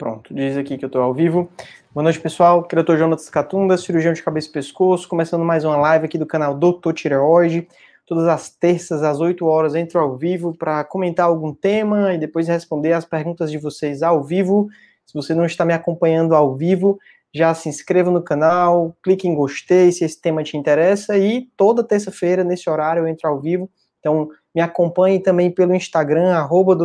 Pronto, diz aqui que eu estou ao vivo. Boa noite, pessoal. Aqui é. Jonas Catunda, cirurgião de cabeça e pescoço, começando mais uma live aqui do canal Doutor Tireoide. Todas as terças, às 8 horas, entro ao vivo para comentar algum tema e depois responder as perguntas de vocês ao vivo. Se você não está me acompanhando ao vivo, já se inscreva no canal, clique em gostei se esse tema te interessa e toda terça-feira, nesse horário, eu entro ao vivo. Então, me acompanhe também pelo Instagram, arroba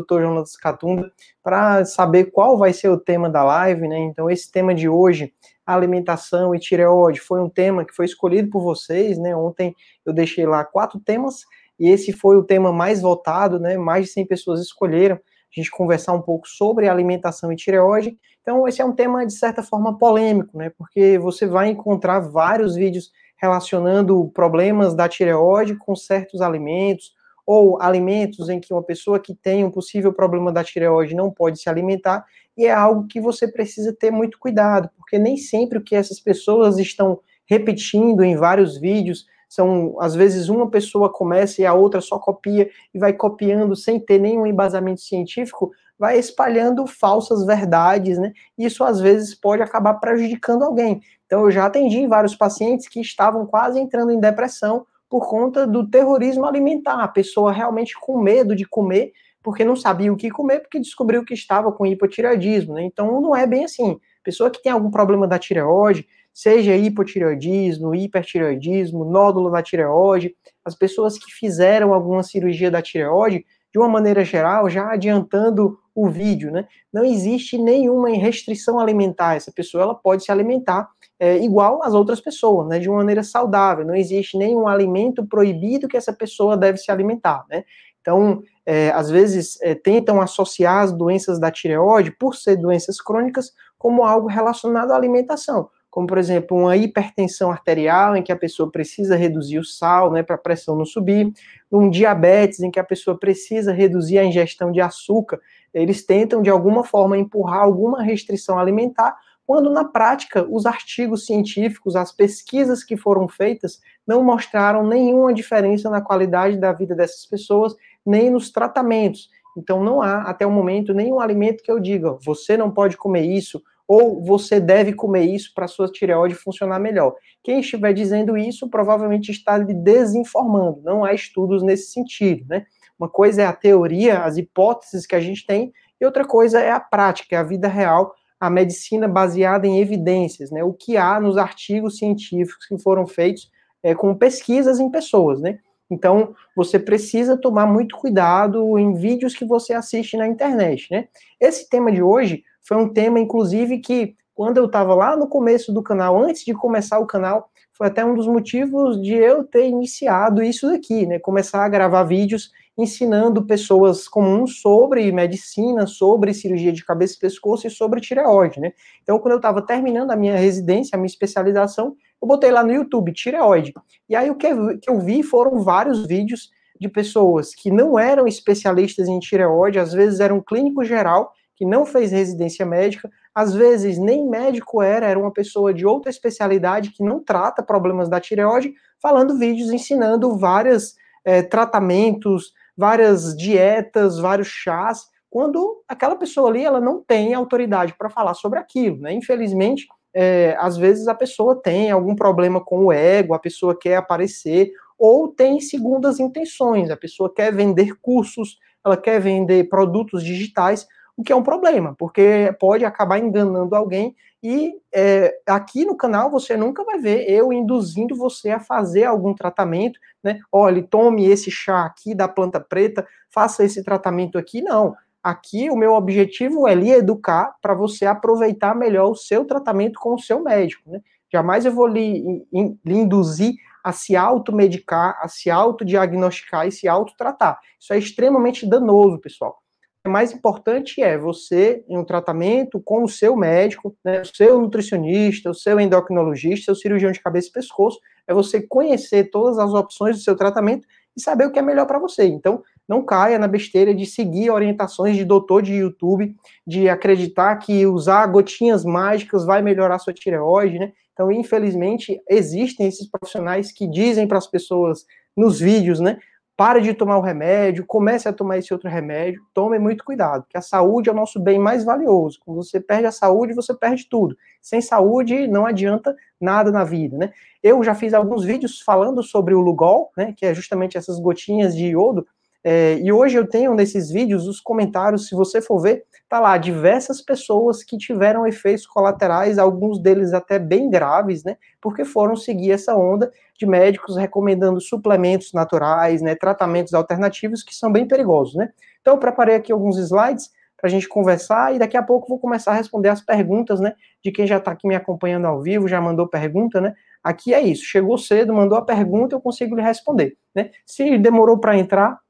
Catunda, para saber qual vai ser o tema da live, né? Então, esse tema de hoje, alimentação e tireoide, foi um tema que foi escolhido por vocês, né? Ontem eu deixei lá quatro temas, e esse foi o tema mais votado, né? Mais de 100 pessoas escolheram a gente conversar um pouco sobre alimentação e tireoide. Então, esse é um tema, de certa forma, polêmico, né? Porque você vai encontrar vários vídeos relacionando problemas da tireoide com certos alimentos, ou alimentos em que uma pessoa que tem um possível problema da tireoide não pode se alimentar, e é algo que você precisa ter muito cuidado, porque nem sempre o que essas pessoas estão repetindo em vários vídeos são, às vezes, uma pessoa começa e a outra só copia e vai copiando sem ter nenhum embasamento científico, vai espalhando falsas verdades, né? Isso às vezes pode acabar prejudicando alguém. Então, eu já atendi vários pacientes que estavam quase entrando em depressão por conta do terrorismo alimentar. A pessoa realmente com medo de comer, porque não sabia o que comer, porque descobriu que estava com hipotireoidismo. Né? Então não é bem assim. Pessoa que tem algum problema da tireoide, seja hipotireoidismo, hipertireoidismo, nódulo da tireoide, as pessoas que fizeram alguma cirurgia da tireoide, de uma maneira geral, já adiantando o vídeo, né? Não existe nenhuma restrição alimentar. Essa pessoa ela pode se alimentar é, igual às outras pessoas, né? De uma maneira saudável. Não existe nenhum alimento proibido que essa pessoa deve se alimentar, né? Então, é, às vezes é, tentam associar as doenças da tireoide, por ser doenças crônicas, como algo relacionado à alimentação como por exemplo uma hipertensão arterial, em que a pessoa precisa reduzir o sal, né, para a pressão não subir, um diabetes, em que a pessoa precisa reduzir a ingestão de açúcar, eles tentam de alguma forma empurrar alguma restrição alimentar, quando na prática os artigos científicos, as pesquisas que foram feitas, não mostraram nenhuma diferença na qualidade da vida dessas pessoas, nem nos tratamentos. Então não há, até o momento, nenhum alimento que eu diga, você não pode comer isso, ou você deve comer isso para sua tireoide funcionar melhor. Quem estiver dizendo isso provavelmente está lhe desinformando, não há estudos nesse sentido, né? Uma coisa é a teoria, as hipóteses que a gente tem, e outra coisa é a prática, é a vida real, a medicina baseada em evidências, né? O que há nos artigos científicos que foram feitos é, com pesquisas em pessoas, né? Então, você precisa tomar muito cuidado em vídeos que você assiste na internet, né? Esse tema de hoje foi um tema, inclusive, que quando eu estava lá no começo do canal, antes de começar o canal, foi até um dos motivos de eu ter iniciado isso daqui, né? Começar a gravar vídeos ensinando pessoas comuns sobre medicina, sobre cirurgia de cabeça e pescoço e sobre tireoide, né? Então, quando eu estava terminando a minha residência, a minha especialização, eu botei lá no YouTube, tireoide. E aí o que eu vi foram vários vídeos de pessoas que não eram especialistas em tireoide, às vezes eram clínico geral, que não fez residência médica, às vezes nem médico era, era uma pessoa de outra especialidade que não trata problemas da tireoide, falando vídeos ensinando vários é, tratamentos, várias dietas, vários chás, quando aquela pessoa ali ela não tem autoridade para falar sobre aquilo, né? Infelizmente, é, às vezes a pessoa tem algum problema com o ego, a pessoa quer aparecer, ou tem segundas intenções, a pessoa quer vender cursos, ela quer vender produtos digitais, o que é um problema, porque pode acabar enganando alguém. E é, aqui no canal você nunca vai ver eu induzindo você a fazer algum tratamento, né? Olha, tome esse chá aqui da planta preta, faça esse tratamento aqui. Não. Aqui o meu objetivo é lhe educar para você aproveitar melhor o seu tratamento com o seu médico, né? Jamais eu vou lhe, lhe induzir a se automedicar, a se autodiagnosticar e se autotratar. Isso é extremamente danoso, pessoal mais importante é você, em um tratamento com o seu médico, né, o seu nutricionista, o seu endocrinologista, o cirurgião de cabeça e pescoço, é você conhecer todas as opções do seu tratamento e saber o que é melhor para você. Então, não caia na besteira de seguir orientações de doutor de YouTube, de acreditar que usar gotinhas mágicas vai melhorar sua tireoide, né? Então, infelizmente, existem esses profissionais que dizem para as pessoas nos vídeos, né? Pare de tomar o remédio, comece a tomar esse outro remédio, tome muito cuidado, porque a saúde é o nosso bem mais valioso. Quando você perde a saúde, você perde tudo. Sem saúde, não adianta nada na vida, né? Eu já fiz alguns vídeos falando sobre o Lugol, né, que é justamente essas gotinhas de iodo, é, e hoje eu tenho nesses vídeos os comentários, se você for ver, tá lá diversas pessoas que tiveram efeitos colaterais, alguns deles até bem graves, né? Porque foram seguir essa onda de médicos recomendando suplementos naturais, né? Tratamentos alternativos que são bem perigosos, né? Então eu preparei aqui alguns slides para a gente conversar e daqui a pouco vou começar a responder as perguntas, né? De quem já está aqui me acompanhando ao vivo, já mandou pergunta, né? Aqui é isso, chegou cedo, mandou a pergunta, eu consigo lhe responder, né? Se demorou para entrar,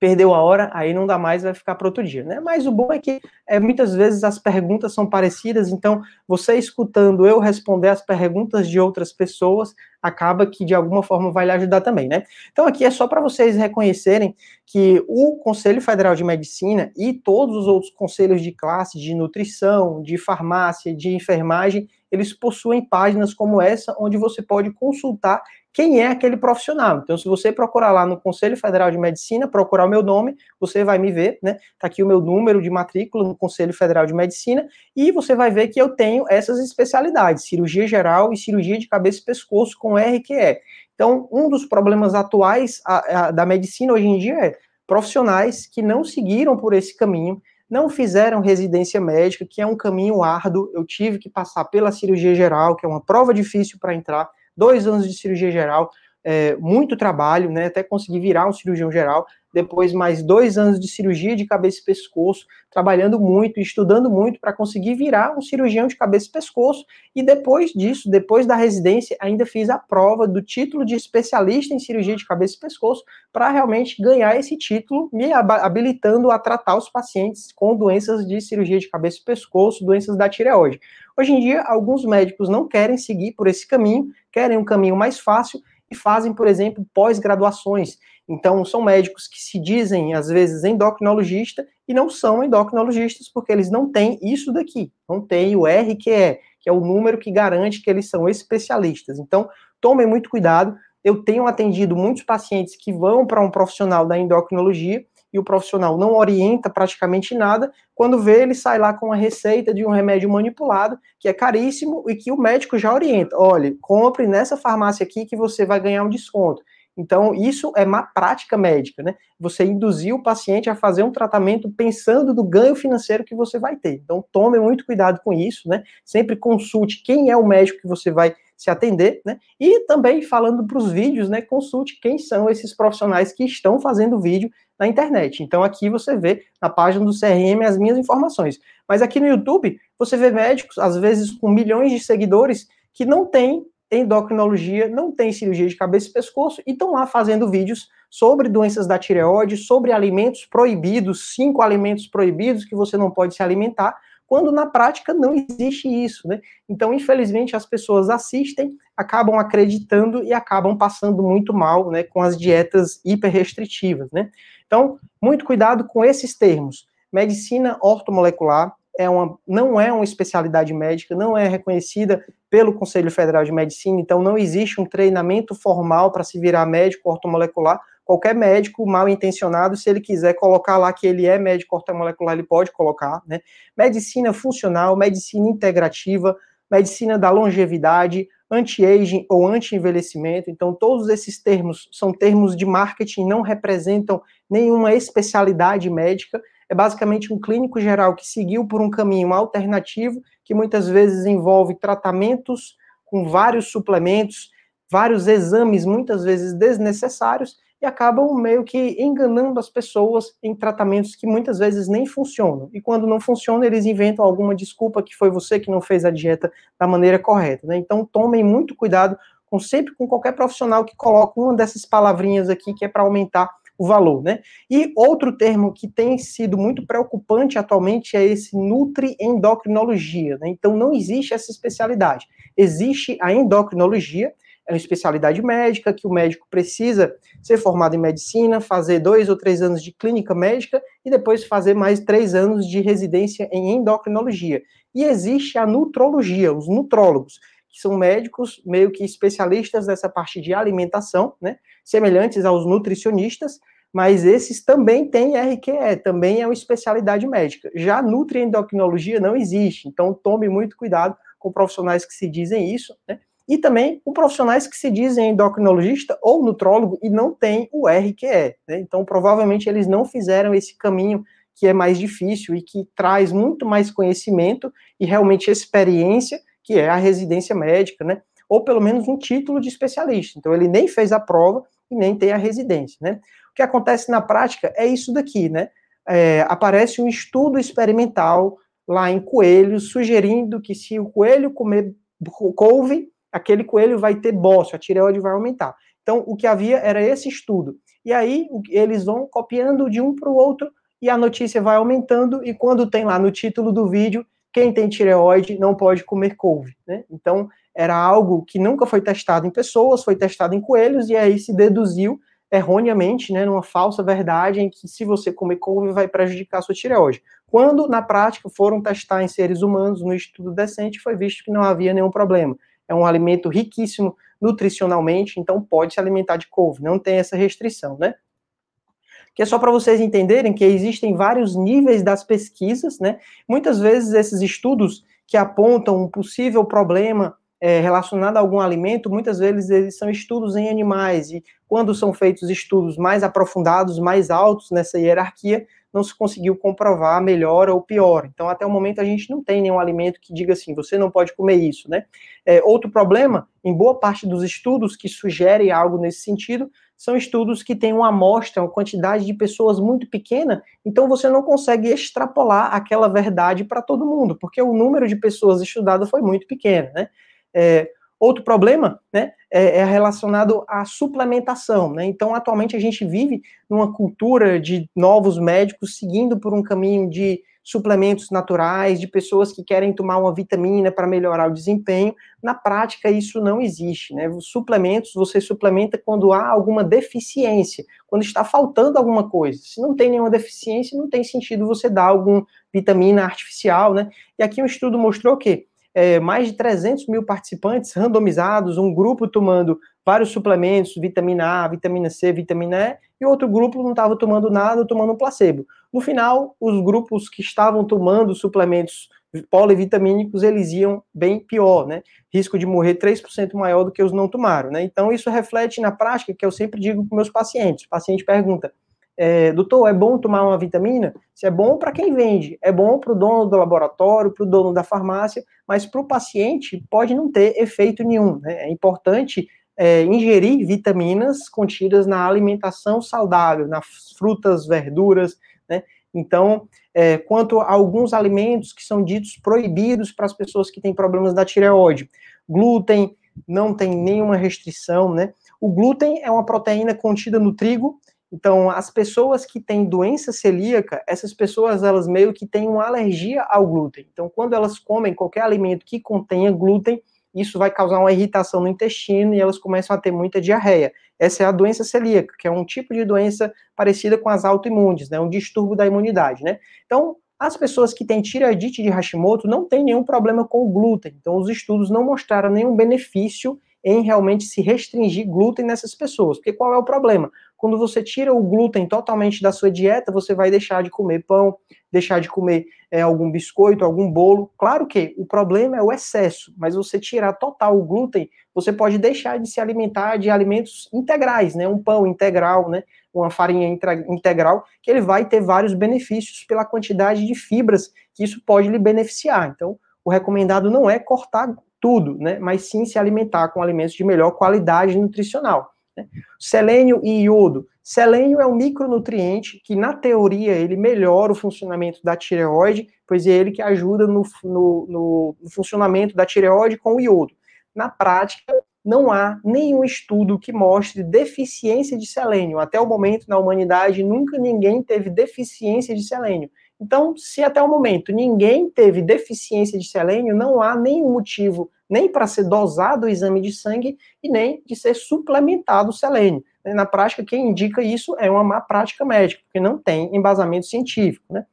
perdeu a hora, aí não dá mais, vai ficar para outro dia, né? Mas o bom é que é, muitas vezes as perguntas são parecidas, então você escutando eu responder as perguntas de outras pessoas, acaba que de alguma forma vai lhe ajudar também, né? Então aqui é só para vocês reconhecerem que o Conselho Federal de Medicina e todos os outros conselhos de classe, de nutrição, de farmácia, de enfermagem, eles possuem páginas como essa, onde você pode consultar quem é aquele profissional. Então, se você procurar lá no Conselho Federal de Medicina, procurar o meu nome, você vai me ver, né? Tá aqui o meu número de matrícula no Conselho Federal de Medicina e você vai ver que eu tenho essas especialidades, cirurgia geral e cirurgia de cabeça e pescoço com RQE. Então, um dos problemas atuais a, a, da medicina hoje em dia é profissionais que não seguiram por esse caminho, não fizeram residência médica, que é um caminho árduo. Eu tive que passar pela cirurgia geral, que é uma prova difícil para entrar dois anos de cirurgia geral, é, muito trabalho, né, até conseguir virar um cirurgião geral, depois mais dois anos de cirurgia de cabeça e pescoço, trabalhando muito, estudando muito para conseguir virar um cirurgião de cabeça e pescoço, e depois disso, depois da residência, ainda fiz a prova do título de especialista em cirurgia de cabeça e pescoço, para realmente ganhar esse título, me habilitando a tratar os pacientes com doenças de cirurgia de cabeça e pescoço, doenças da tireoide. Hoje em dia, alguns médicos não querem seguir por esse caminho, querem um caminho mais fácil e fazem, por exemplo, pós-graduações. Então, são médicos que se dizem, às vezes, endocrinologista e não são endocrinologistas porque eles não têm isso daqui, não têm o RQE, que é o número que garante que eles são especialistas. Então, tomem muito cuidado. Eu tenho atendido muitos pacientes que vão para um profissional da endocrinologia e o profissional não orienta praticamente nada, quando vê, ele sai lá com a receita de um remédio manipulado, que é caríssimo, e que o médico já orienta. Olha, compre nessa farmácia aqui que você vai ganhar um desconto. Então, isso é uma prática médica, né? Você induzir o paciente a fazer um tratamento pensando do ganho financeiro que você vai ter. Então, tome muito cuidado com isso, né? Sempre consulte quem é o médico que você vai se atender, né? E também falando para os vídeos, né? Consulte quem são esses profissionais que estão fazendo vídeo na internet. Então aqui você vê na página do CRM as minhas informações. Mas aqui no YouTube você vê médicos, às vezes com milhões de seguidores, que não têm endocrinologia, não têm cirurgia de cabeça e pescoço e estão lá fazendo vídeos sobre doenças da tireoide, sobre alimentos proibidos, cinco alimentos proibidos que você não pode se alimentar, quando na prática não existe isso, né? Então, infelizmente, as pessoas assistem, acabam acreditando e acabam passando muito mal, né, com as dietas hiperrestritivas, né? Então, muito cuidado com esses termos. Medicina ortomolecular é uma, não é uma especialidade médica, não é reconhecida pelo Conselho Federal de Medicina, então não existe um treinamento formal para se virar médico ortomolecular, qualquer médico mal intencionado, se ele quiser colocar lá que ele é médico ortomolecular, ele pode colocar, né? Medicina funcional, medicina integrativa, medicina da longevidade, anti-aging ou anti-envelhecimento. Então, todos esses termos são termos de marketing, não representam nenhuma especialidade médica. É basicamente um clínico geral que seguiu por um caminho alternativo, que muitas vezes envolve tratamentos com vários suplementos, vários exames, muitas vezes desnecessários, e acabam meio que enganando as pessoas em tratamentos que muitas vezes nem funcionam. E quando não funciona, eles inventam alguma desculpa que foi você que não fez a dieta da maneira correta. Né? Então tomem muito cuidado com sempre com qualquer profissional que coloca uma dessas palavrinhas aqui que é para aumentar o valor, né? E outro termo que tem sido muito preocupante atualmente é esse nutriendocrinologia, né? Então não existe essa especialidade. Existe a endocrinologia, é uma especialidade médica que o médico precisa ser formado em medicina, fazer dois ou três anos de clínica médica e depois fazer mais três anos de residência em endocrinologia. E existe a nutrologia, os nutrólogos, que são médicos meio que especialistas nessa parte de alimentação, né, semelhantes aos nutricionistas, mas esses também têm RQE, também é uma especialidade médica. Já nutriendocrinologia não existe, então tome muito cuidado com profissionais que se dizem isso, né? E também com profissionais que se dizem endocrinologista ou nutrólogo e não têm o RQE, né? Então provavelmente eles não fizeram esse caminho que é mais difícil e que traz muito mais conhecimento e realmente experiência, que é a residência médica, né? Ou pelo menos um título de especialista. Então ele nem fez a prova e nem tem a residência, né? que acontece na prática é isso daqui, né? É, aparece um estudo experimental lá em coelhos, sugerindo que se o coelho comer couve, aquele coelho vai ter bócio, a tireoide vai aumentar. Então, o que havia era esse estudo. E aí, eles vão copiando de um para o outro e a notícia vai aumentando. E quando tem lá no título do vídeo, quem tem tireoide não pode comer couve. Né? Então, era algo que nunca foi testado em pessoas, foi testado em coelhos, e aí se deduziu erroneamente, né, numa falsa verdade, em que se você comer couve vai prejudicar a sua tireoide. Quando, na prática, foram testar em seres humanos no estudo decente, foi visto que não havia nenhum problema. É um alimento riquíssimo nutricionalmente, então pode se alimentar de couve, não tem essa restrição, né? Que é só para vocês entenderem que existem vários níveis das pesquisas, né? Muitas vezes esses estudos que apontam um possível problema é, relacionado a algum alimento, muitas vezes eles são estudos em animais, e quando são feitos estudos mais aprofundados, mais altos nessa hierarquia, não se conseguiu comprovar melhor ou pior. Então, até o momento, a gente não tem nenhum alimento que diga assim, você não pode comer isso, né? É, outro problema, em boa parte dos estudos que sugerem algo nesse sentido, são estudos que têm uma amostra, uma quantidade de pessoas muito pequena, então você não consegue extrapolar aquela verdade para todo mundo, porque o número de pessoas estudadas foi muito pequeno, né? É, outro problema né, é, é, relacionado à suplementação. Né? Então, atualmente, a gente vive numa cultura de novos médicos seguindo por um caminho de suplementos naturais, de pessoas que querem tomar uma vitamina para melhorar o desempenho. Na prática, isso não existe. Né? Os suplementos, você suplementa quando há alguma deficiência, quando está faltando alguma coisa. Se não tem nenhuma deficiência, não tem sentido você dar alguma vitamina artificial. Né? E aqui um estudo mostrou que é, mais de 300 mil participantes randomizados, um grupo tomando vários suplementos, vitamina A, vitamina C, vitamina E, e outro grupo não estava tomando nada, tomando um placebo. No final, os grupos que estavam tomando suplementos polivitamínicos, eles iam bem pior, né? Risco de morrer 3% maior do que os não tomaram, né? Então, isso reflete na prática, que eu sempre digo para meus pacientes. O paciente pergunta, é, doutor, é bom tomar uma vitamina? Se é bom para quem vende, é bom para o dono do laboratório, para o dono da farmácia, mas para o paciente pode não ter efeito nenhum. Né? É importante é, ingerir vitaminas contidas na alimentação saudável, nas frutas, verduras, né? Então, é, quanto a alguns alimentos que são ditos proibidos para as pessoas que têm problemas da tireoide, glúten não tem nenhuma restrição, né? O glúten é uma proteína contida no trigo então, as pessoas que têm doença celíaca, essas pessoas, elas meio que têm uma alergia ao glúten. Então, quando elas comem qualquer alimento que contenha glúten, isso vai causar uma irritação no intestino e elas começam a ter muita diarreia. Essa é a doença celíaca, que é um tipo de doença parecida com as autoimunes, né? Um distúrbio da imunidade, né? Então, as pessoas que têm tireoidite de Hashimoto não têm nenhum problema com o glúten. Então, os estudos não mostraram nenhum benefício em realmente se restringir glúten nessas pessoas. Porque qual é o problema? Quando você tira o glúten totalmente da sua dieta, você vai deixar de comer pão, deixar de comer é, algum biscoito, algum bolo. Claro que o problema é o excesso, mas você tirar total o glúten, você pode deixar de se alimentar de alimentos integrais, né? Um pão integral, né? Uma farinha integral, que ele vai ter vários benefícios pela quantidade de fibras que isso pode lhe beneficiar. Então, o recomendado não é cortar tudo, né? Mas sim se alimentar com alimentos de melhor qualidade nutricional. Né? Selênio e iodo. Selênio é um micronutriente que, na teoria, ele melhora o funcionamento da tireoide, pois é ele que ajuda no, no, no, no funcionamento da tireoide com o iodo. Na prática, não há nenhum estudo que mostre deficiência de selênio. Até o momento, na humanidade, nunca ninguém teve deficiência de selênio. Então, se até o momento ninguém teve deficiência de selênio, não há nenhum motivo nem para ser dosado o exame de sangue e nem de ser suplementado o selênio. Na prática, quem indica isso é uma má prática médica, porque não tem embasamento científico. Né?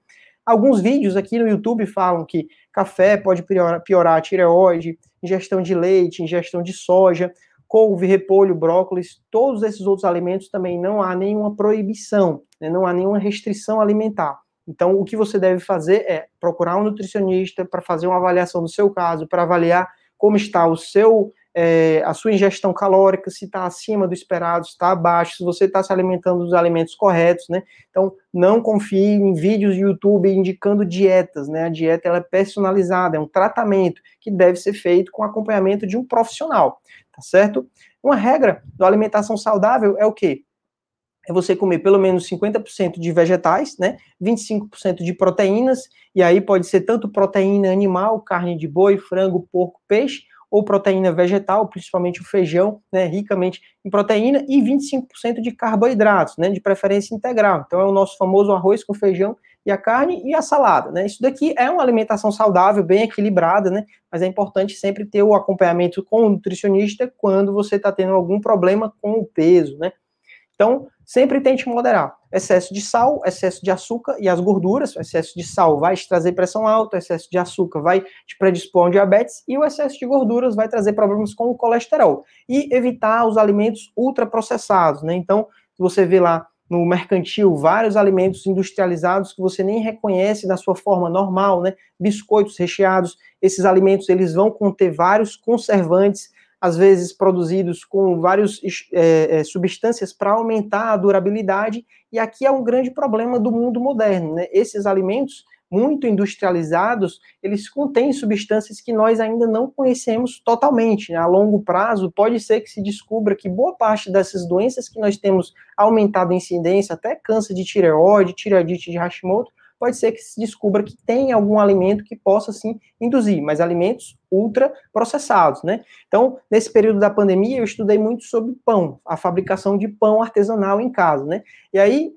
Alguns vídeos aqui no YouTube falam que café pode piorar, a tireoide, ingestão de leite, ingestão de soja, couve, repolho, brócolis, todos esses outros alimentos também não há nenhuma proibição, né, não há nenhuma restrição alimentar. Então, o que você deve fazer é procurar um nutricionista para fazer uma avaliação do seu caso, para avaliar como está o seu é, a sua ingestão calórica, se está acima do esperado, se está abaixo, se você está se alimentando dos alimentos corretos, né? Então, não confie em vídeos do YouTube indicando dietas, né? A dieta ela é personalizada, é um tratamento que deve ser feito com acompanhamento de um profissional, tá certo? Uma regra da alimentação saudável é o quê? É você comer pelo menos 50% de vegetais, né? 25% de proteínas, e aí pode ser tanto proteína animal, carne de boi, frango, porco, peixe, ou proteína vegetal, principalmente o feijão, né, ricamente em proteína, e 25% de carboidratos, né, de preferência integral. Então é o nosso famoso arroz com feijão e a carne e a salada, né? Isso daqui é uma alimentação saudável, bem equilibrada, né? Mas é importante sempre ter o acompanhamento com o nutricionista quando você está tendo algum problema com o peso, né? Então, sempre tente moderar. Excesso de sal, excesso de açúcar e as gorduras. O excesso de sal vai te trazer pressão alta, o excesso de açúcar vai te predispor a diabetes e o excesso de gorduras vai trazer problemas com o colesterol. E evitar os alimentos ultraprocessados, né? Então, você vê lá no mercantil vários alimentos industrializados que você nem reconhece da sua forma normal, né? Biscoitos recheados, esses alimentos eles vão conter vários conservantes às vezes produzidos com várias é, é, substâncias para aumentar a durabilidade, e aqui é um grande problema do mundo moderno. Né? Esses alimentos muito industrializados, eles contêm substâncias que nós ainda não conhecemos totalmente. Né? A longo prazo, pode ser que se descubra que boa parte dessas doenças que nós temos aumentado a incidência, até câncer de tireoide, tireoidite de Hashimoto, pode ser que se descubra que tem algum alimento que possa sim induzir, mas alimentos ultra processados, né? Então, nesse período da pandemia, eu estudei muito sobre pão, a fabricação de pão artesanal em casa, né? E aí,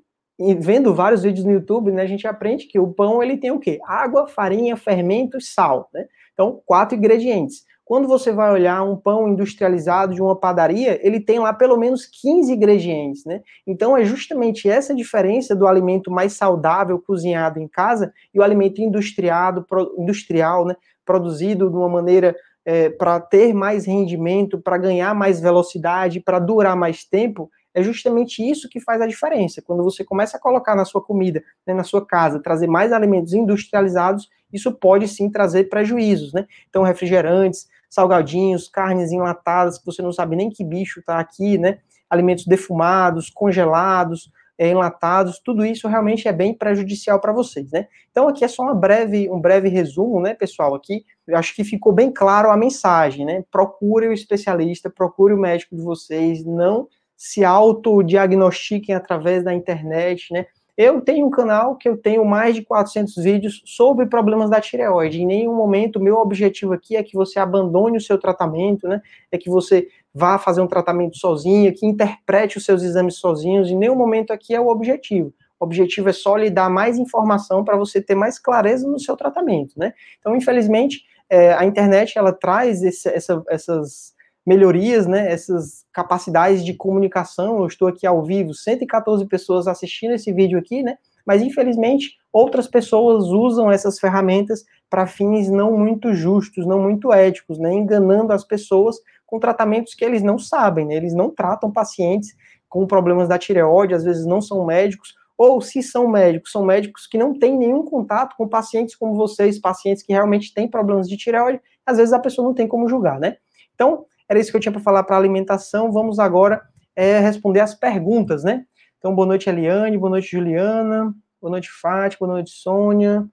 vendo vários vídeos no YouTube, né, a gente aprende que o pão ele tem o quê? Água, farinha, fermento e sal, né? Então, quatro ingredientes. Quando você vai olhar um pão industrializado de uma padaria, ele tem lá pelo menos 15 ingredientes, né? Então é justamente essa diferença do alimento mais saudável cozinhado em casa e o alimento industriado, industrial, né? Produzido de uma maneira é, para ter mais rendimento, para ganhar mais velocidade, para durar mais tempo, é justamente isso que faz a diferença. Quando você começa a colocar na sua comida, né, na sua casa, trazer mais alimentos industrializados, isso pode sim trazer prejuízos, né? Então, refrigerantes, salgadinhos, carnes enlatadas, que você não sabe nem que bicho está aqui, né? Alimentos defumados, congelados, é, enlatados, tudo isso realmente é bem prejudicial para vocês, né? Então aqui é só uma breve, um breve resumo, né, pessoal? Aqui eu acho que ficou bem claro a mensagem, né? Procure o especialista, procure o médico de vocês, não se autodiagnostiquem através da internet, né? Eu tenho um canal que eu tenho mais de 400 vídeos sobre problemas da tireoide. Em nenhum momento meu objetivo aqui é que você abandone o seu tratamento, né? É que você vá fazer um tratamento sozinho, que interprete os seus exames sozinhos. Em nenhum momento aqui é o objetivo. O objetivo é só lhe dar mais informação para você ter mais clareza no seu tratamento, né? Então, infelizmente, é, a internet ela traz esse, essa, essas melhorias, né, essas capacidades de comunicação. Eu estou aqui ao vivo, 114 pessoas assistindo esse vídeo aqui, né? Mas infelizmente outras pessoas usam essas ferramentas para fins não muito justos, não muito éticos, né? Enganando as pessoas com tratamentos que eles não sabem, né? Eles não tratam pacientes com problemas da tireoide, às vezes não são médicos, ou se são médicos, são médicos que não têm nenhum contato com pacientes como vocês, pacientes que realmente têm problemas de tireoide, às vezes a pessoa não tem como julgar, né? Então, era isso que eu tinha para falar para alimentação. Vamos agora é, responder as perguntas, né? Então, boa noite, Eliane, boa noite, Juliana, boa noite, Fátima, boa noite, Sônia, boa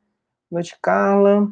noite, Carla.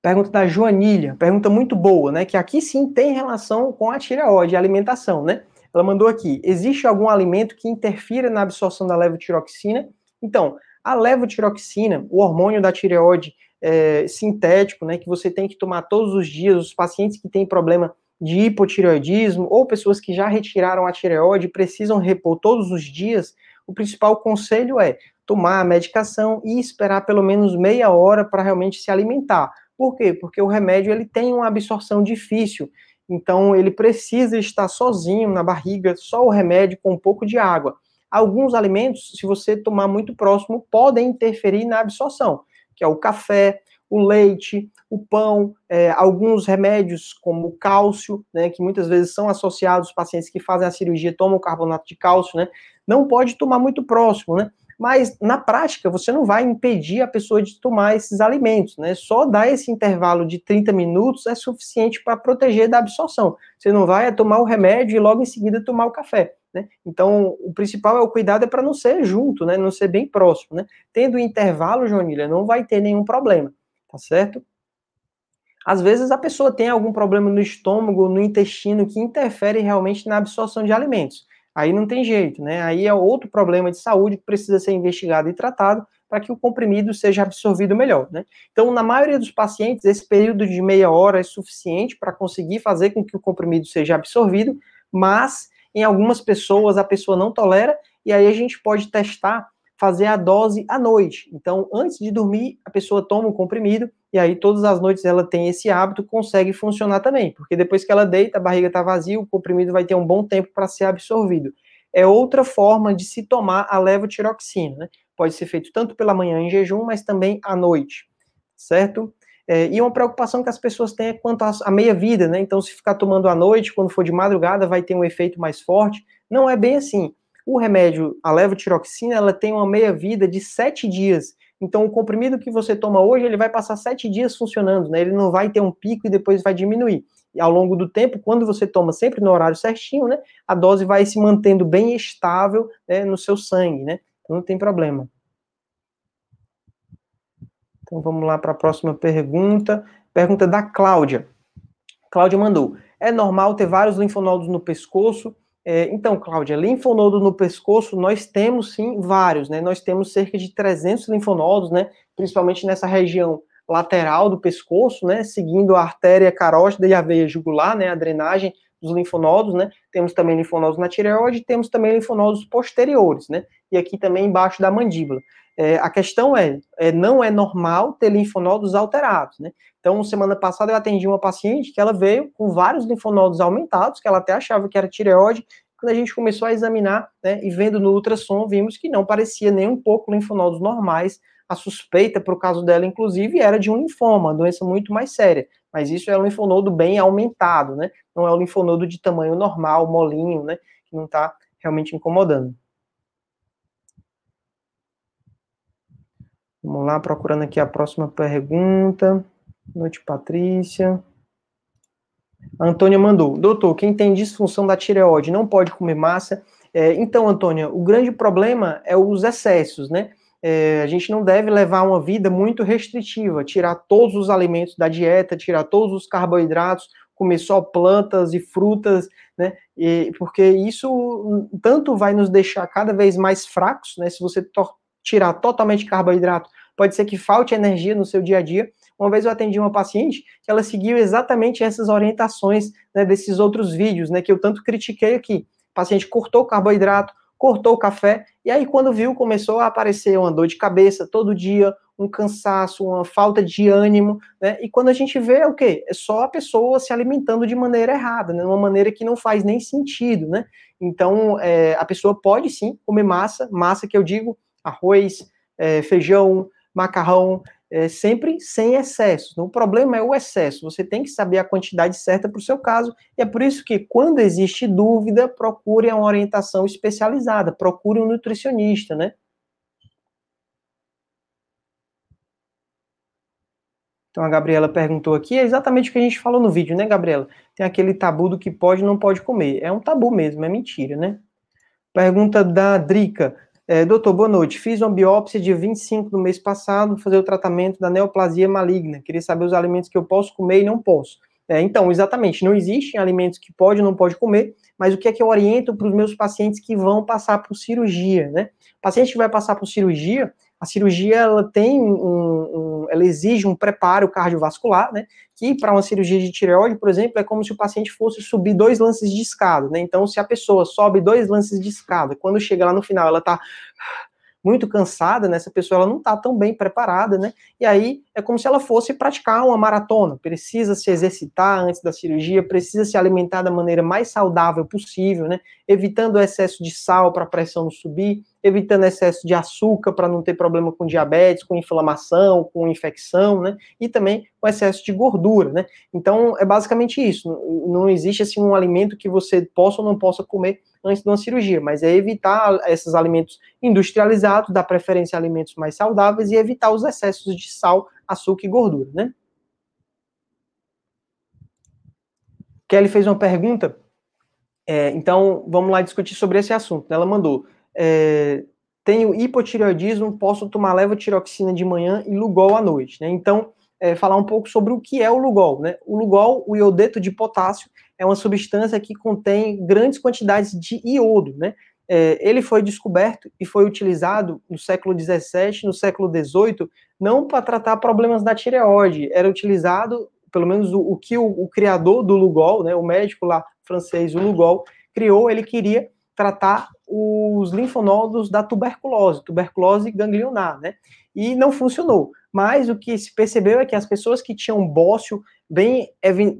Pergunta da Joanilha, pergunta muito boa, né? Que aqui sim tem relação com a tireoide, a alimentação, né? Ela mandou aqui: existe algum alimento que interfira na absorção da levotiroxina? Então, a levotiroxina, o hormônio da tireoide, é, sintético, né, que você tem que tomar todos os dias, os pacientes que têm problema de hipotireoidismo ou pessoas que já retiraram a tireoide precisam repor todos os dias, o principal conselho é tomar a medicação e esperar pelo menos meia hora para realmente se alimentar. Por quê? Porque o remédio ele tem uma absorção difícil, então ele precisa estar sozinho na barriga, só o remédio com um pouco de água. Alguns alimentos, se você tomar muito próximo, podem interferir na absorção, que é o café, o leite, o pão, é, alguns remédios como o cálcio, né, que muitas vezes são associados aos pacientes que fazem a cirurgia tomam carbonato de cálcio, né, não pode tomar muito próximo, né, mas na prática você não vai impedir a pessoa de tomar esses alimentos, né, só dar esse intervalo de 30 minutos é suficiente para proteger da absorção, você não vai tomar o remédio e logo em seguida tomar o café, né? Então, o principal é o cuidado é para não ser junto, né? Não ser bem próximo, né? Tendo intervalo, Joanilha, não vai ter nenhum problema tá certo? Às vezes a pessoa tem algum problema no estômago, no intestino, que interfere realmente na absorção de alimentos. Aí não tem jeito, né? Aí é outro problema de saúde que precisa ser investigado e tratado para que o comprimido seja absorvido melhor, né? Então, na maioria dos pacientes, esse período de meia hora é suficiente para conseguir fazer com que o comprimido seja absorvido, mas em algumas pessoas a pessoa não tolera e aí a gente pode testar fazer a dose à noite. Então, antes de dormir, a pessoa toma o comprimido e aí todas as noites ela tem esse hábito, consegue funcionar também, porque depois que ela deita, a barriga está vazia, o comprimido vai ter um bom tempo para ser absorvido. É outra forma de se tomar a levotiroxina, né? Pode ser feito tanto pela manhã em jejum, mas também à noite, certo? É, e uma preocupação que as pessoas têm é quanto à meia-vida, né? Então, se ficar tomando à noite, quando for de madrugada, vai ter um efeito mais forte. Não é bem assim. O remédio, a levotiroxina, ela tem uma meia-vida de sete dias. Então, o comprimido que você toma hoje, ele vai passar sete dias funcionando, né? Ele não vai ter um pico e depois vai diminuir. E ao longo do tempo, quando você toma sempre no horário certinho, né? A dose vai se mantendo bem estável né, no seu sangue, né? Então, não tem problema. Então, vamos lá para a próxima pergunta. Pergunta da Cláudia. Cláudia mandou: É normal ter vários linfonodos no pescoço é, então, Cláudia, linfonodo no pescoço, nós temos sim vários, né? Nós temos cerca de 300 linfonodos, né? Principalmente nessa região lateral do pescoço, né? Seguindo a artéria carótida e a veia jugular, né? A drenagem dos linfonodos, né? Temos também linfonodos na tireoide, temos também linfonodos posteriores, né? E aqui também embaixo da mandíbula. É, a questão é, é, não é normal ter linfonodos alterados, né? Então, semana passada eu atendi uma paciente que ela veio com vários linfonodos aumentados, que ela até achava que era tireoide. Quando a gente começou a examinar, né, e vendo no ultrassom, vimos que não parecia nem um pouco linfonodos normais. A suspeita para o caso dela, inclusive, era de um linfoma, uma doença muito mais séria. Mas isso é um linfonodo bem aumentado, né? Não é um linfonodo de tamanho normal, molinho, né? Que não está realmente incomodando. Vamos lá, procurando aqui a próxima pergunta. Noite, Patrícia. A Antônia mandou. Doutor, quem tem disfunção da tireoide não pode comer massa? É, então, Antônia, o grande problema é os excessos, né? É, a gente não deve levar uma vida muito restritiva, tirar todos os alimentos da dieta, tirar todos os carboidratos, comer só plantas e frutas, né? E, porque isso tanto vai nos deixar cada vez mais fracos, né? Se você tirar totalmente carboidrato, pode ser que falte energia no seu dia a dia. Uma vez eu atendi uma paciente que ela seguiu exatamente essas orientações né, desses outros vídeos, né, que eu tanto critiquei aqui. O paciente cortou o carboidrato, cortou o café, e aí quando viu, começou a aparecer uma dor de cabeça todo dia, um cansaço, uma falta de ânimo, né? E quando a gente vê é o quê? É só a pessoa se alimentando de maneira errada, né? Uma maneira que não faz nem sentido, né? Então, é, a pessoa pode sim comer massa, massa que eu digo, arroz, é, feijão, macarrão, é, sempre sem excesso. o problema é o excesso. Você tem que saber a quantidade certa para o seu caso. E é por isso que, quando existe dúvida, procure uma orientação especializada, procure um nutricionista, né? Então a Gabriela perguntou aqui, é exatamente o que a gente falou no vídeo, né, Gabriela? Tem aquele tabu do que pode e não pode comer. É um tabu mesmo, é mentira, né? Pergunta da Drica. É, doutor, boa noite. Fiz uma biópsia dia 25 do mês passado, fazer o tratamento da neoplasia maligna. Queria saber os alimentos que eu posso comer e não posso. É, então, exatamente, não existem alimentos que pode ou não pode comer, mas o que é que eu oriento para os meus pacientes que vão passar por cirurgia, né? O paciente que vai passar por cirurgia, a cirurgia ela tem um, um, ela exige um preparo cardiovascular, né? Que para uma cirurgia de tireoide, por exemplo, é como se o paciente fosse subir dois lances de escada, né? Então, se a pessoa sobe dois lances de escada, quando chega lá no final, ela está muito cansada, né? Essa pessoa ela não está tão bem preparada, né? E aí é como se ela fosse praticar uma maratona, precisa se exercitar antes da cirurgia, precisa se alimentar da maneira mais saudável possível, né? Evitando o excesso de sal para a pressão não subir, evitando excesso de açúcar para não ter problema com diabetes, com inflamação, com infecção, né? E também com excesso de gordura, né? Então é basicamente isso. Não existe assim um alimento que você possa ou não possa comer antes de uma cirurgia, mas é evitar esses alimentos industrializados, dar preferência a alimentos mais saudáveis e evitar os excessos de sal, açúcar e gordura, né? Kelly fez uma pergunta, é, então vamos lá discutir sobre esse assunto. Ela mandou: é, tenho hipotireoidismo, posso tomar levotiroxina de manhã e Lugol à noite, né? Então, é, falar um pouco sobre o que é o Lugol, né? O Lugol, o iodeto de potássio, é uma substância que contém grandes quantidades de iodo, né? É, ele foi descoberto e foi utilizado no século XVII, no século XVIII, não para tratar problemas da tireoide, era utilizado, pelo menos o, o que o, o, criador do Lugol, né, o médico lá francês, o Lugol, criou, ele queria tratar os linfonodos da tuberculose, tuberculose ganglionar, né? E não funcionou. Mas o que se percebeu é que as pessoas que tinham bócio bem,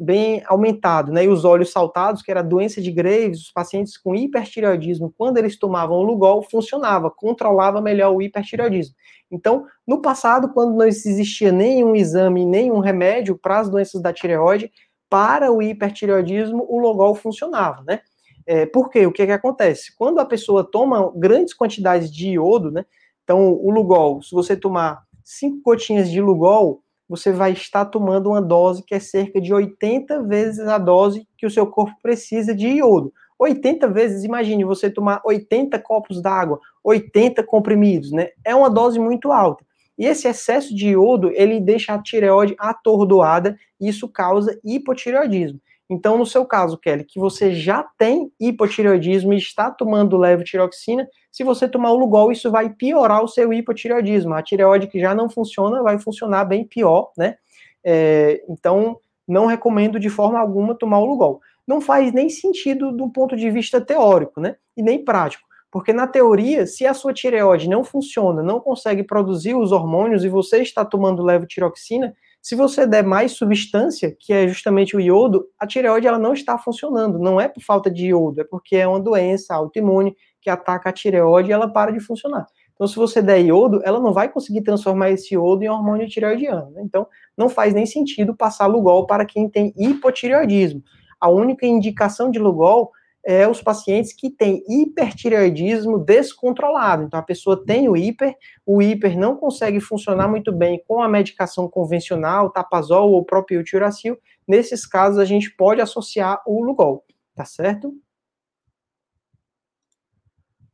bem aumentado, né, e os olhos saltados, que era a doença de Graves, os pacientes com hipertireoidismo, quando eles tomavam o Lugol, funcionava, controlava melhor o hipertireoidismo. Então, no passado, quando não existia nenhum exame, nenhum remédio para as doenças da tireoide, para o hipertireoidismo, o Lugol funcionava, né? É, por quê? O que, que acontece? Quando a pessoa toma grandes quantidades de iodo, né? Então, o Lugol, se você tomar cinco gotinhas de Lugol, você vai estar tomando uma dose que é cerca de 80 vezes a dose que o seu corpo precisa de iodo. 80 vezes, imagine você tomar 80 copos d'água, 80 comprimidos, né? É uma dose muito alta. E esse excesso de iodo, ele deixa a tireoide atordoada e isso causa hipotireoidismo. Então, no seu caso, Kelly, que você já tem hipotireoidismo e está tomando levotiroxina, se você tomar o Lugol, isso vai piorar o seu hipotireoidismo. A tireoide que já não funciona vai funcionar bem pior, né? É, então, não recomendo de forma alguma tomar o Lugol. Não faz nem sentido do ponto de vista teórico, né? E nem prático. Porque na teoria, se a sua tireoide não funciona, não consegue produzir os hormônios e você está tomando levotiroxina, se você der mais substância, que é justamente o iodo, a tireoide ela não está funcionando. Não é por falta de iodo, é porque é uma doença autoimune que ataca a tireoide e ela para de funcionar. Então, se você der iodo, ela não vai conseguir transformar esse iodo em hormônio tireoidiano. Né? Então, não faz nem sentido passar Lugol para quem tem hipotireoidismo. A única indicação de Lugol é os pacientes que têm hipertireoidismo descontrolado. Então, a pessoa tem o hiper, o hiper não consegue funcionar muito bem com a medicação convencional, tapazol ou próprio tiuracil. Nesses casos, a gente pode associar o Lugol, tá certo?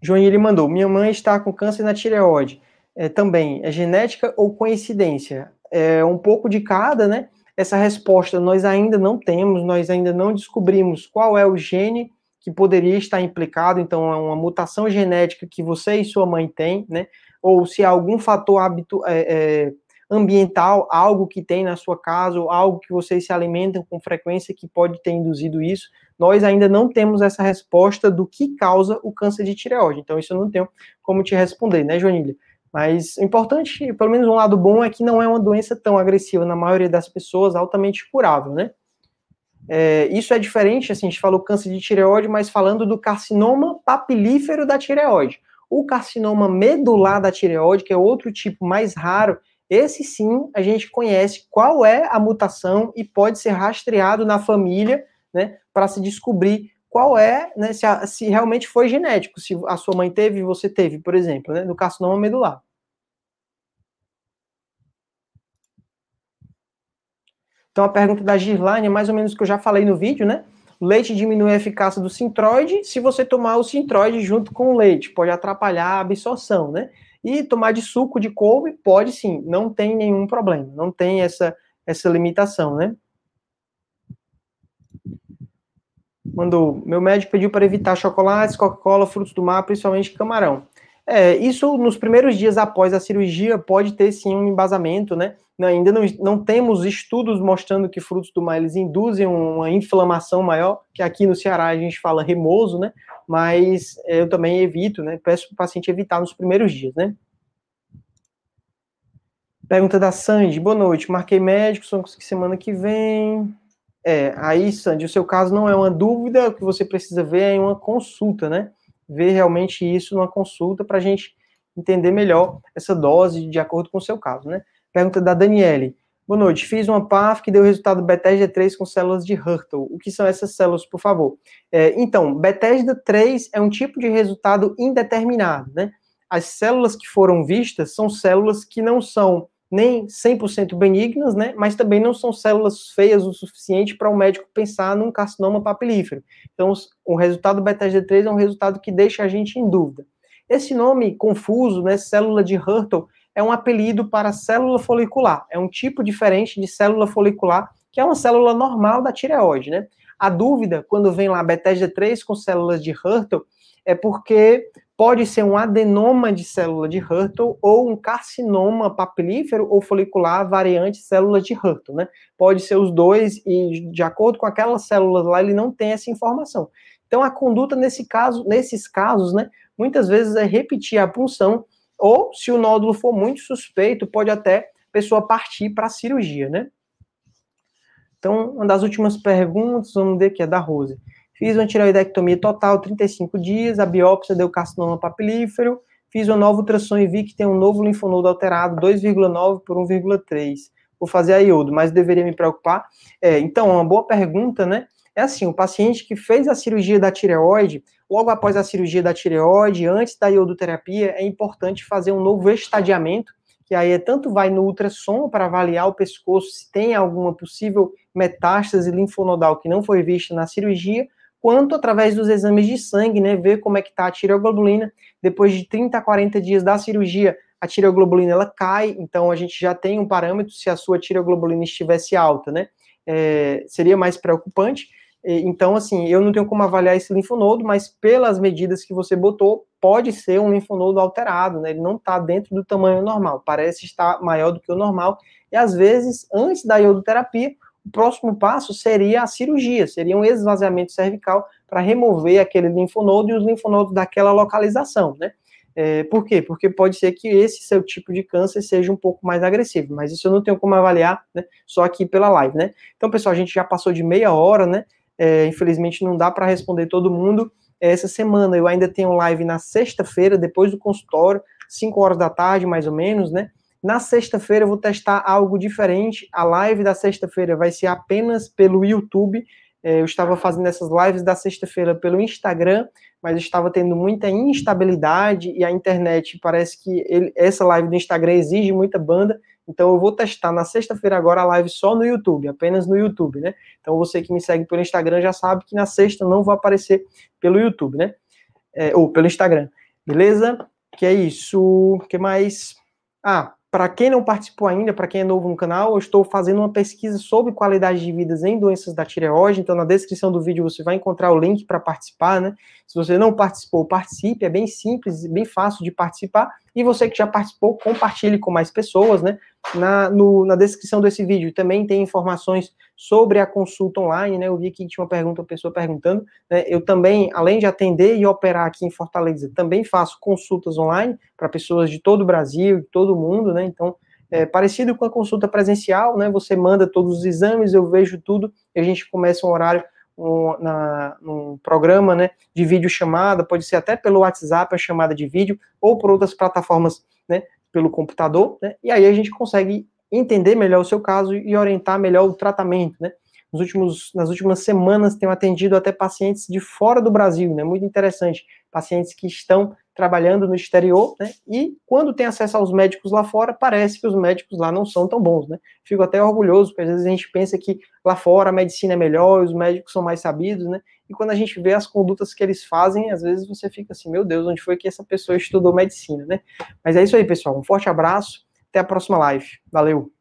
Joinhile mandou, minha mãe está com câncer na tireoide. É, também, é genética ou coincidência? É um pouco de cada, né? Essa resposta nós ainda não temos, nós ainda não descobrimos qual é o gene que poderia estar implicado, então é uma mutação genética que você e sua mãe têm, né? Ou se algum fator hábito, é, é, ambiental, algo que tem na sua casa, ou algo que vocês se alimentam com frequência que pode ter induzido isso, nós ainda não temos essa resposta do que causa o câncer de tireoide. Então, isso eu não tenho como te responder, né, Joanília? Mas o importante, pelo menos um lado bom, é que não é uma doença tão agressiva na maioria das pessoas, altamente curável, né? É, isso é diferente, assim, a gente falou câncer de tireoide, mas falando do carcinoma papilífero da tireoide. O carcinoma medular da tireoide, que é outro tipo mais raro, esse sim a gente conhece qual é a mutação e pode ser rastreado na família, né, para se descobrir qual é, né, se, a, se realmente foi genético, se a sua mãe teve você teve, por exemplo, né, no carcinoma medular. Então a pergunta da Girlane é mais ou menos o que eu já falei no vídeo, né? Leite diminui a eficácia do sintroide se você tomar o sintroide junto com o leite, pode atrapalhar a absorção, né? E tomar de suco de couve pode sim, não tem nenhum problema, não tem essa, essa limitação, né? Mandou, meu médico pediu para evitar chocolates, Coca-Cola, frutos do mar, principalmente camarão. É, isso nos primeiros dias após a cirurgia pode ter sim um embasamento, né? Ainda não, não temos estudos mostrando que frutos do mar eles induzem uma inflamação maior, que aqui no Ceará a gente fala remoso, né? Mas eu também evito, né? Peço para o paciente evitar nos primeiros dias, né? Pergunta da Sandy, boa noite. Marquei médico, só semana que vem. É, aí, Sandy, o seu caso não é uma dúvida, o que você precisa ver é uma consulta, né? Ver realmente isso numa consulta para a gente entender melhor essa dose de acordo com o seu caso, né? Pergunta da Daniele. Boa noite. Fiz uma PAF que deu resultado Bethesda 3 com células de Hurtle. O que são essas células, por favor? É, então, Bethesda 3 é um tipo de resultado indeterminado, né? As células que foram vistas são células que não são nem 100% benignas, né, mas também não são células feias o suficiente para o médico pensar num carcinoma papilífero. Então, o resultado Bethesda 3 é um resultado que deixa a gente em dúvida. Esse nome confuso, né, célula de Hurtle, é um apelido para célula folicular. É um tipo diferente de célula folicular, que é uma célula normal da tireoide, né? A dúvida, quando vem lá Bethesda 3 com células de Hurtle, é porque pode ser um adenoma de célula de Hurtle ou um carcinoma papilífero ou folicular variante célula de Hurtle, né? Pode ser os dois e de acordo com aquelas células lá ele não tem essa informação. Então a conduta nesse caso, nesses casos, né, muitas vezes é repetir a punção ou se o nódulo for muito suspeito, pode até a pessoa partir para a cirurgia, né? Então, uma das últimas perguntas, vamos ver que é da Rose. Fiz uma tireoidectomia total, 35 dias, a biópsia deu carcinoma papilífero, fiz uma nova ultrassom e vi que tem um novo linfonodo alterado, 2,9 por 1,3. Vou fazer a iodo, mas deveria me preocupar? É, então, uma boa pergunta, né? É assim, o paciente que fez a cirurgia da tireoide, logo após a cirurgia da tireoide, antes da iodoterapia, é importante fazer um novo estadiamento, que aí é tanto vai no ultrassom para avaliar o pescoço se tem alguma possível metástase linfonodal que não foi vista na cirurgia, quanto através dos exames de sangue, né, ver como é que está a tireoglobulina. Depois de 30 a 40 dias da cirurgia, a tireoglobulina ela cai, então a gente já tem um parâmetro se a sua tireoglobulina estivesse alta, né? É, seria mais preocupante. Então, assim, eu não tenho como avaliar esse linfonodo, mas pelas medidas que você botou, pode ser um linfonodo alterado, né? Ele não está dentro do tamanho normal, parece estar maior do que o normal. E às vezes, antes da iodoterapia, o próximo passo seria a cirurgia, seria um esvaziamento cervical para remover aquele linfonodo e os linfonodos daquela localização, né? É, por quê? Porque pode ser que esse seu tipo de câncer seja um pouco mais agressivo, mas isso eu não tenho como avaliar, né? Só aqui pela live, né? Então, pessoal, a gente já passou de meia hora, né? É, infelizmente não dá para responder todo mundo. Essa semana eu ainda tenho live na sexta-feira, depois do consultório, 5 horas da tarde, mais ou menos, né? Na sexta-feira eu vou testar algo diferente. A live da sexta-feira vai ser apenas pelo YouTube. É, eu estava fazendo essas lives da sexta-feira pelo Instagram, mas estava tendo muita instabilidade e a internet parece que ele, essa live do Instagram exige muita banda. Então eu vou testar na sexta-feira agora a live só no YouTube, apenas no YouTube, né? Então você que me segue pelo Instagram já sabe que na sexta não vou aparecer pelo YouTube, né? É, ou pelo Instagram, beleza? Que é isso. O que mais? Ah, para quem não participou ainda, para quem é novo no canal, eu estou fazendo uma pesquisa sobre qualidade de vida em doenças da tireoide, então na descrição do vídeo você vai encontrar o link para participar, né? Se você não participou, participe, é bem simples, bem fácil de participar, e você que já participou, compartilhe com mais pessoas, né? Na, no, na descrição desse vídeo também tem informações sobre a consulta online, né? Eu vi que tinha uma pergunta, uma pessoa perguntando, né? Eu também, além de atender e operar aqui em Fortaleza, também faço consultas online para pessoas de todo o Brasil, de todo o mundo, né? Então, é parecido com a consulta presencial, né? Você manda todos os exames, eu vejo tudo, e a gente começa um horário um, na, programa né, de vídeo chamada, pode ser até pelo WhatsApp a chamada de vídeo, ou por outras plataformas, né, pelo computador, né, e aí a gente consegue entender melhor o seu caso e orientar melhor o tratamento, né. Nos últimos, nas últimas semanas tenho atendido até pacientes de fora do Brasil, né, muito interessante, pacientes que estão trabalhando no exterior, né? E quando tem acesso aos médicos lá fora, parece que os médicos lá não são tão bons, né? Fico até orgulhoso, porque às vezes a gente pensa que lá fora a medicina é melhor, os médicos são mais sabidos, né? E quando a gente vê as condutas que eles fazem, às vezes você fica assim, meu Deus, onde foi que essa pessoa estudou medicina, né? Mas é isso aí, pessoal. Um forte abraço, até a próxima live. Valeu!